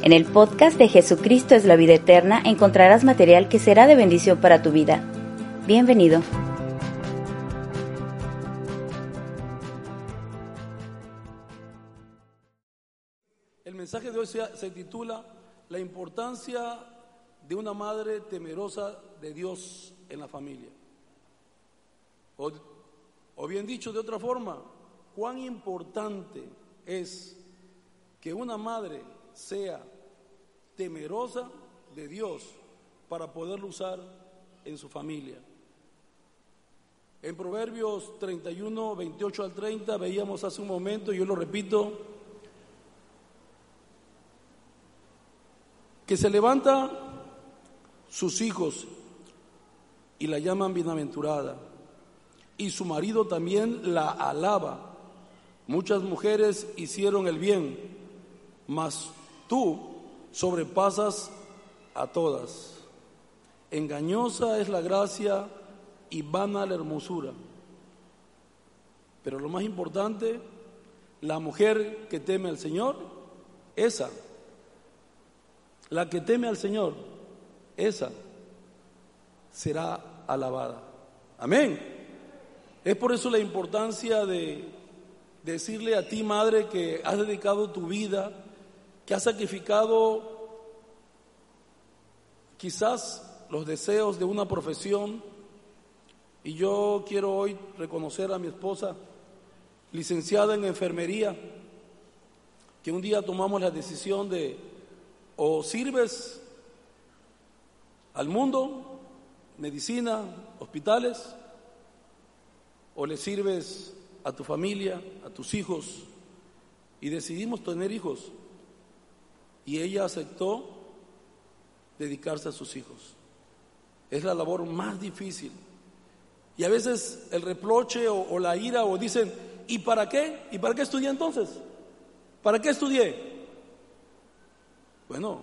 En el podcast de Jesucristo es la vida eterna encontrarás material que será de bendición para tu vida. Bienvenido. El mensaje de hoy se, titula La importancia de una madre temerosa de Dios en la familia. O, o bien dicho de otra forma, cuán importante es que una madre sea temerosa de Dios para poderlo usar en su familia. En Proverbios 31, 28 al 30 veíamos hace un momento, y yo lo repito, que se levanta sus hijos y la llaman bienaventurada, y su marido también la alaba. Muchas mujeres hicieron el bien, mas tú sobrepasas a todas. Engañosa es la gracia y vana la hermosura. Pero lo más importante, la mujer que teme al Señor, esa, la que teme al Señor, esa será alabada. Amén. Es por eso la importancia de decirle a ti, madre, que has dedicado tu vida, que has sacrificado quizás los deseos de una profesión. Y yo quiero hoy reconocer a mi esposa, licenciada en enfermería, que un día tomamos la decisión de o sirves al mundo, medicina, hospitales, o le sirves a tu familia, a tus hijos, y decidimos tener hijos. Y ella aceptó dedicarse a sus hijos. Es la labor más difícil. Y a veces el reproche o, la ira o dicen, ¿y para qué? ¿Y para qué estudié entonces? ¿Para qué estudié? Bueno,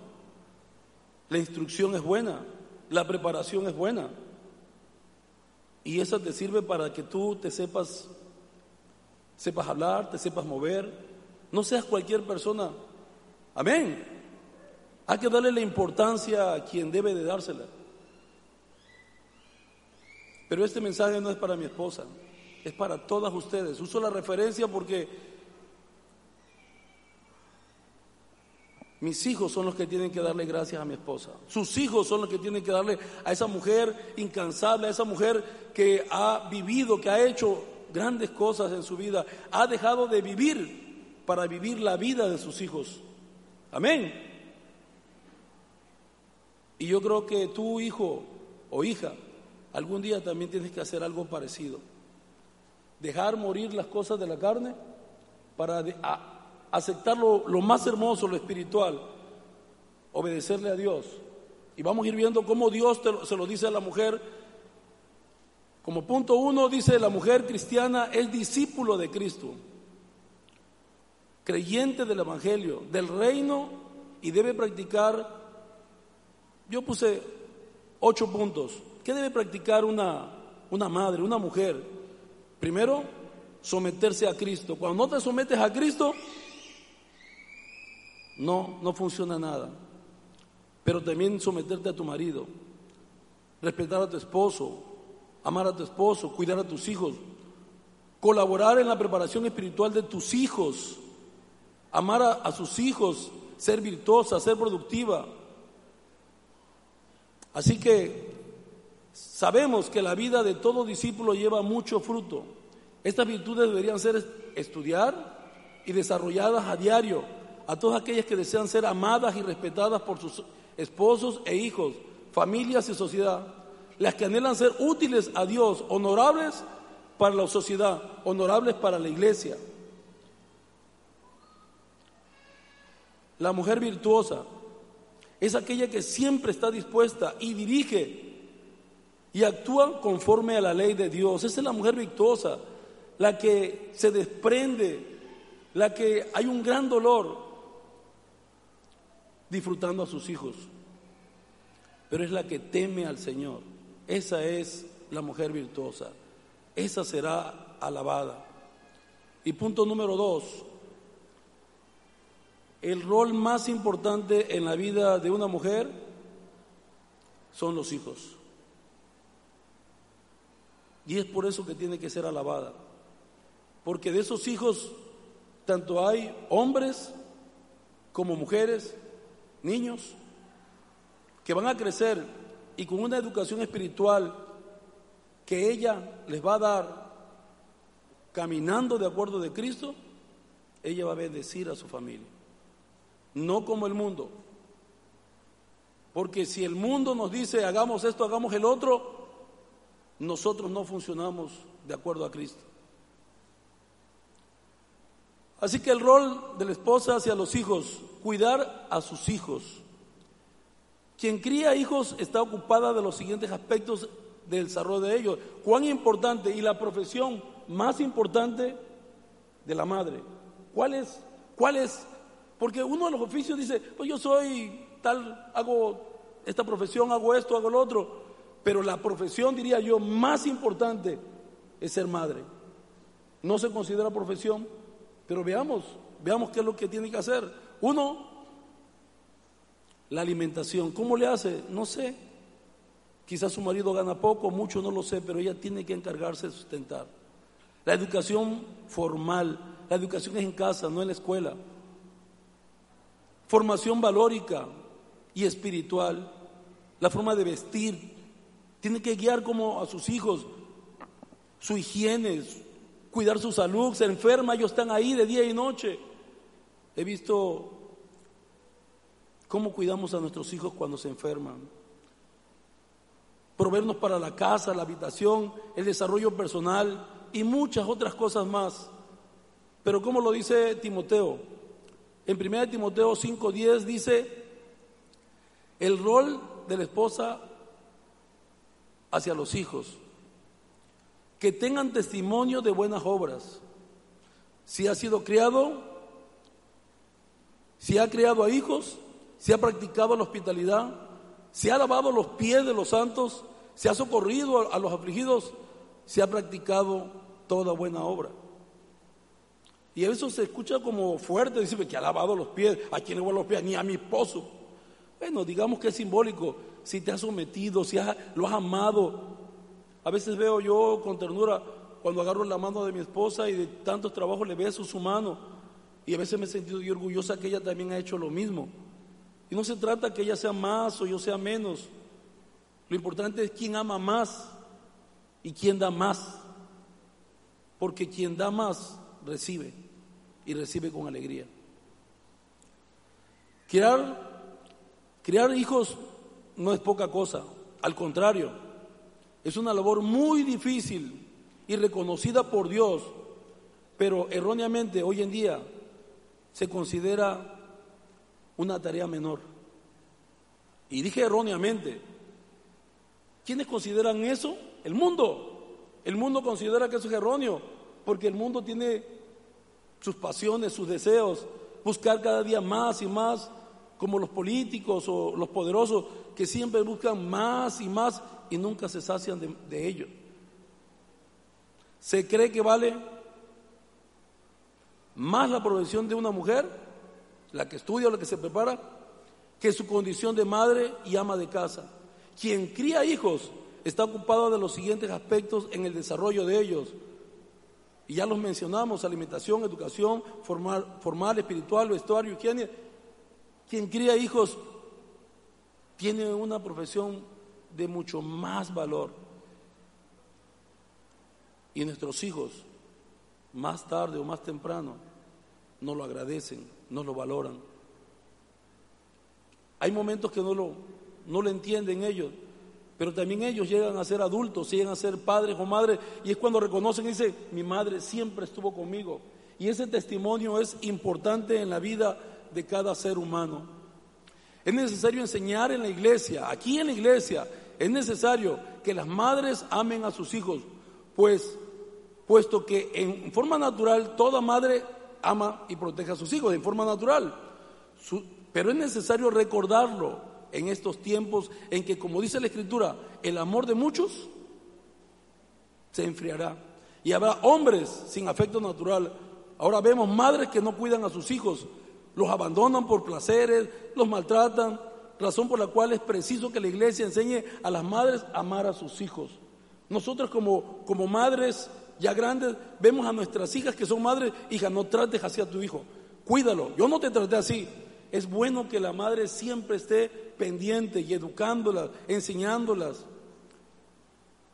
la instrucción es buena, la preparación es buena. Y esa te sirve para que tú te sepas, sepas hablar, te sepas mover, no seas cualquier persona. Amén. Hay que darle la importancia a quien debe de dársela. Pero este mensaje no es para mi esposa, es para todas ustedes. Uso la referencia porque mis hijos son los que tienen que darle gracias a mi esposa. Sus hijos son los que tienen que darle a esa mujer incansable, a esa mujer que ha vivido, que ha hecho grandes cosas en su vida, ha dejado de vivir para vivir la vida de sus hijos. Amén. Y yo creo que tu hijo o hija algún día también tienes que hacer algo parecido. Dejar morir las cosas de la carne para aceptar lo, lo, más hermoso, lo espiritual, obedecerle a Dios. Y vamos a ir viendo cómo Dios te, se lo dice a la mujer. Como punto uno dice, la mujer cristiana es discípulo de Cristo, creyente del Evangelio, del reino y debe practicar yo puse ocho puntos. ¿Qué debe practicar una, una madre, una mujer? Primero, someterse a Cristo. Cuando no te sometes a Cristo, no, no funciona nada. Pero también someterte a tu marido, respetar a tu esposo, amar a tu esposo, cuidar a tus hijos, colaborar en la preparación espiritual de tus hijos, amar a, a sus hijos, ser virtuosa, ser productiva, Así que sabemos que la vida de todo discípulo lleva mucho fruto. Estas virtudes deberían ser estudiar y desarrolladas a diario a todas aquellas que desean ser amadas y respetadas por sus esposos e hijos, familias y sociedad. Las que anhelan ser útiles a Dios, honorables para la sociedad, honorables para la iglesia. La mujer virtuosa es aquella que siempre está dispuesta y dirige y actúa conforme a la ley de Dios. Esa es la mujer virtuosa, la que se desprende, la que hay un gran dolor disfrutando a sus hijos, pero es la que teme al Señor. Esa es la mujer virtuosa. Esa será alabada. Y punto número dos, el rol más importante en la vida de una mujer son los hijos. Y es por eso que tiene que ser alabada. Porque de esos hijos, tanto hay hombres como mujeres, niños, que van a crecer y con una educación espiritual que ella les va a dar caminando de acuerdo de Cristo, ella va a bendecir a su familia. No como el mundo. Porque si el mundo nos dice hagamos esto, hagamos el otro, nosotros no funcionamos de acuerdo a Cristo. Así que el rol de la esposa hacia los hijos, cuidar a sus hijos. Quien cría hijos está ocupada de los siguientes aspectos del desarrollo de ellos. Cuán importante y la profesión más importante de la madre. ¿Cuál es? ¿Cuál es? Porque uno de los oficios dice, pues yo soy tal, hago esta profesión, hago esto, hago lo otro. Pero la profesión, diría yo, más importante es ser madre. No se considera profesión, pero veamos, veamos qué es lo que tiene que hacer. Uno, la alimentación. ¿Cómo le hace? No sé. Quizás su marido gana poco, mucho, no lo sé, pero ella tiene que encargarse de sustentar. La educación formal, la educación es en casa, no en la escuela. Formación valórica y espiritual, la forma de vestir, tiene que guiar como a sus hijos, su higiene, cuidar su salud, se enferma, ellos están ahí de día y noche. He visto cómo cuidamos a nuestros hijos cuando se enferman. Proveernos para la casa, la habitación, el desarrollo personal y muchas otras cosas más. Pero como lo dice Timoteo, en 1 Timoteo 5:10 dice, el rol de la esposa hacia los hijos, que tengan testimonio de buenas obras. Si ha sido criado, si ha criado a hijos, si ha practicado la hospitalidad, si ha lavado los pies de los santos, si ha socorrido a los afligidos, si ha practicado toda buena obra. Y eso se escucha como fuerte, dice que ha lavado los pies, ¿a quién le voy los pies? Ni a mi esposo. Bueno, digamos que es simbólico, si te has sometido, si lo has amado. A veces veo yo con ternura cuando agarro la mano de mi esposa y de tantos trabajos le beso su mano. Y a veces me he sentido orgullosa que ella también ha hecho lo mismo. Y no se trata que ella sea más o yo sea menos. Lo importante es quién ama más y quién da más. Porque quien da más recibe y recibe con alegría. Criar, criar hijos no es poca cosa, al contrario, es una labor muy difícil y reconocida por Dios, pero erróneamente hoy en día se considera una tarea menor. Y dije erróneamente, ¿quiénes consideran eso? El mundo. El mundo considera que eso es erróneo, porque el mundo tiene sus pasiones, sus deseos, buscar cada día más y más, como los políticos o los poderosos, que siempre buscan más y más y nunca se sacian de, ello. ¿Se cree que vale más la provisión de una mujer, la que estudia o la que se prepara, que su condición de madre y ama de casa? Quien cría hijos está ocupado de los siguientes aspectos en el desarrollo de ellos. Y ya los mencionamos, alimentación, educación, formal, espiritual, vestuario, higiene. Quien cría hijos tiene una profesión de mucho más valor. Y nuestros hijos, más tarde o más temprano, no lo agradecen, no lo valoran. Hay momentos que no lo, no lo entienden ellos, pero también ellos llegan a ser adultos, llegan a ser padres o madres, y es cuando reconocen y dicen, mi madre siempre estuvo conmigo. Y ese testimonio es importante en la vida de cada ser humano. Es necesario enseñar en la iglesia, aquí en la iglesia, es necesario que las madres amen a sus hijos, pues puesto que en forma natural toda madre ama y protege a sus hijos, en forma natural. pero es necesario recordarlo en estos tiempos en que, como dice la Escritura, el amor de muchos se enfriará. Y habrá hombres sin afecto natural. Ahora vemos madres que no cuidan a sus hijos, los abandonan por placeres, los maltratan, razón por la cual es preciso que la iglesia enseñe a las madres a amar a sus hijos. Nosotros como, como madres ya grandes vemos a nuestras hijas que son madres, hija, no trates así a tu hijo, cuídalo, yo no te traté así. Es bueno que la madre siempre esté pendiente y educándolas, enseñándolas.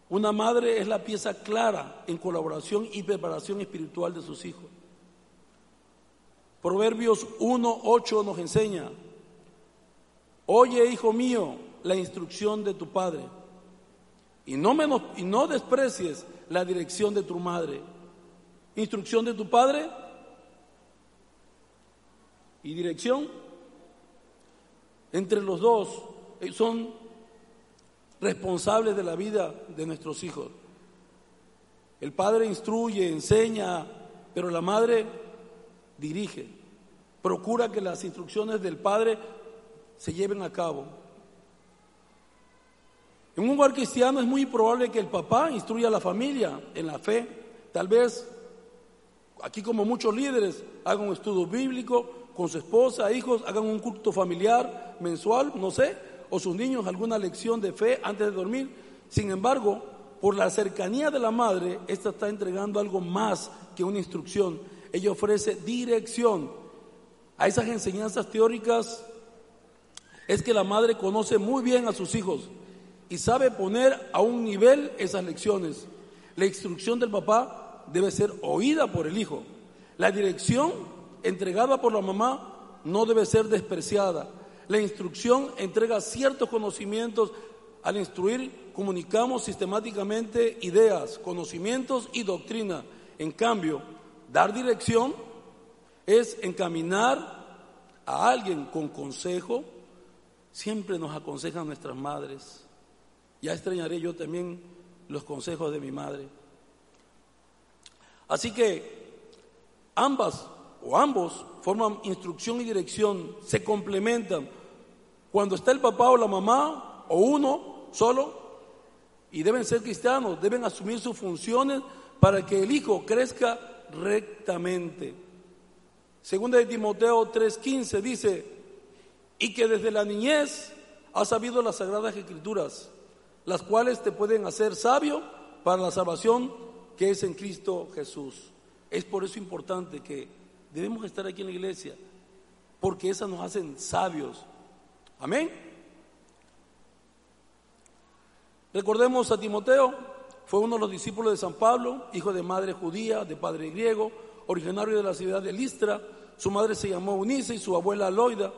Una madre es la pieza clara en colaboración y preparación espiritual de sus hijos. Proverbios 1.8 nos enseña, oye hijo mío la instrucción de tu padre y no, menos, y no desprecies la dirección de tu madre. Instrucción de tu padre y dirección entre los dos eh, son responsables de la vida de nuestros hijos. El padre instruye, enseña, pero la madre dirige, procura que las instrucciones del padre se lleven a cabo. En un hogar cristiano es muy probable que el papá instruya a la familia en la fe. Tal vez, aquí como muchos líderes, hagan un estudio bíblico con su esposa, hijos, hagan un culto familiar mensual, no sé, o sus niños alguna lección de fe antes de dormir. Sin embargo, por la cercanía de la madre, esta está entregando algo más que una instrucción. Ella ofrece dirección a esas enseñanzas teóricas. Es que la madre conoce muy bien a sus hijos y sabe poner a un nivel esas lecciones. La instrucción del papá debe ser oída por el hijo. La dirección entregada por la mamá no debe ser despreciada. La instrucción entrega ciertos conocimientos. Al instruir comunicamos sistemáticamente ideas, conocimientos y doctrina. En cambio, dar dirección es encaminar a alguien con consejo. Siempre nos aconsejan nuestras madres. Ya extrañaré yo también los consejos de mi madre. Así que ambas o ambos forman instrucción y dirección, se complementan. Cuando está el papá o la mamá o uno solo, y deben ser cristianos, deben asumir sus funciones para que el hijo crezca rectamente. Segunda de Timoteo 3:15 dice, y que desde la niñez ha sabido las sagradas escrituras las cuales te pueden hacer sabio para la salvación que es en Cristo Jesús. Es por eso importante que debemos estar aquí en la iglesia, porque esas nos hacen sabios. Amén. Recordemos a Timoteo, fue uno de los discípulos de San Pablo, hijo de madre judía, de padre griego, originario de la ciudad de Listra. Su madre se llamó Unice y su abuela Aloida.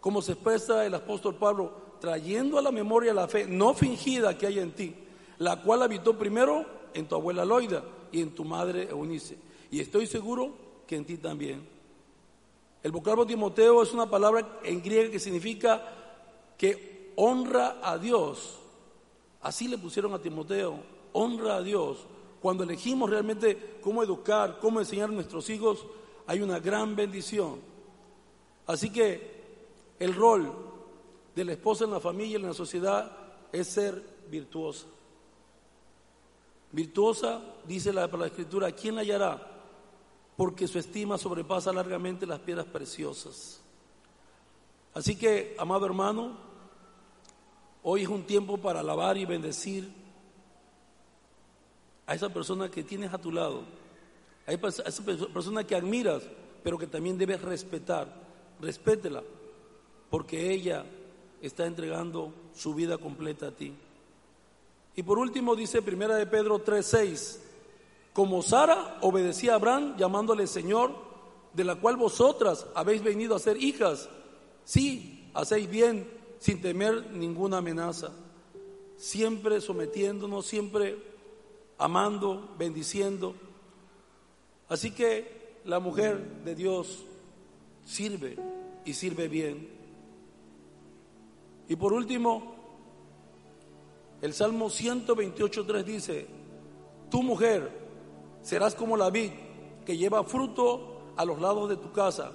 Como se expresa el apóstol Pablo, trayendo a la memoria la fe no fingida que hay en ti, la cual habitó primero en tu abuela Loida y en tu madre Eunice. Y estoy seguro en ti también. El vocablo Timoteo es una palabra en griego que significa que honra a Dios. Así le pusieron a Timoteo, honra a Dios. Cuando elegimos realmente cómo educar, cómo enseñar a nuestros hijos, hay una gran bendición. Así que el rol de la esposa en la familia y en la sociedad es ser virtuosa. Virtuosa, dice la, la escritura, ¿quién la hallará? Porque su estima sobrepasa largamente las piedras preciosas. Así que, amado hermano, hoy es un tiempo para alabar y bendecir a esa persona que tienes a tu lado, a esa persona que admiras, pero que también debes respetar. Respétela, porque ella está entregando su vida completa a ti. Y por último dice Primera de Pedro 3:6, como Sara obedecía a Abraham llamándole Señor, de la cual vosotras habéis venido a ser hijas, sí, hacéis bien sin temer ninguna amenaza, siempre sometiéndonos, siempre amando, bendiciendo. Así que la mujer de Dios sirve y sirve bien. Y por último, el Salmo 128.3 dice, tu mujer serás como la vid que lleva fruto a los lados de tu casa,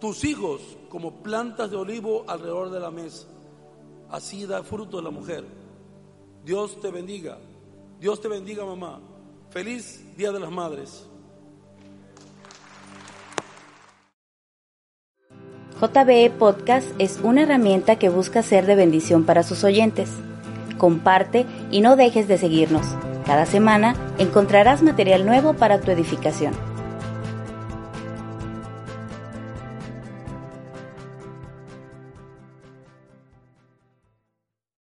tus hijos como plantas de olivo alrededor de la mesa. Así da fruto la mujer. Dios te bendiga. Dios te bendiga, mamá. Feliz Día de las Madres. JBE Podcast es una herramienta que busca ser de bendición para sus oyentes. Comparte y no dejes de seguirnos. Cada semana encontrarás material nuevo para tu edificación.